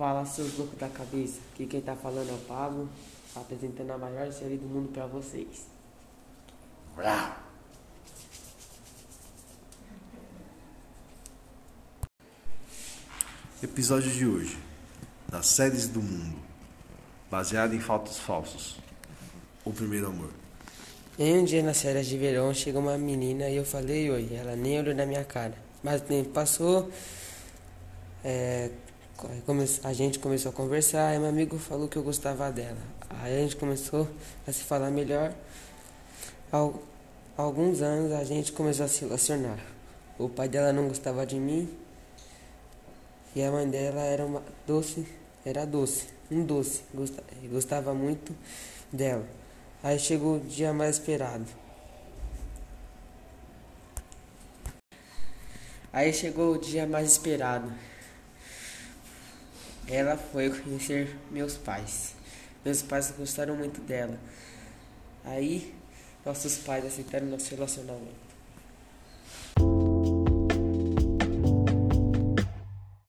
Fala seus loucos da cabeça, que quem tá falando é o Pablo, apresentando a maior série do mundo pra vocês. Episódio de hoje, das séries do mundo, baseado em fatos falsos. O primeiro amor. Em um dia nas férias de verão chegou uma menina e eu falei oi, ela nem olhou na minha cara. Mas o tempo passou, é, a gente começou a conversar, e meu amigo falou que eu gostava dela. Aí a gente começou a se falar melhor. Al- alguns anos a gente começou a se relacionar. O pai dela não gostava de mim e a mãe dela era uma doce, era doce, um doce, gosta- gostava muito dela. Aí chegou o dia mais esperado. Aí chegou o dia mais esperado. Ela foi conhecer meus pais. Meus pais gostaram muito dela. Aí nossos pais aceitaram nosso relacionamento.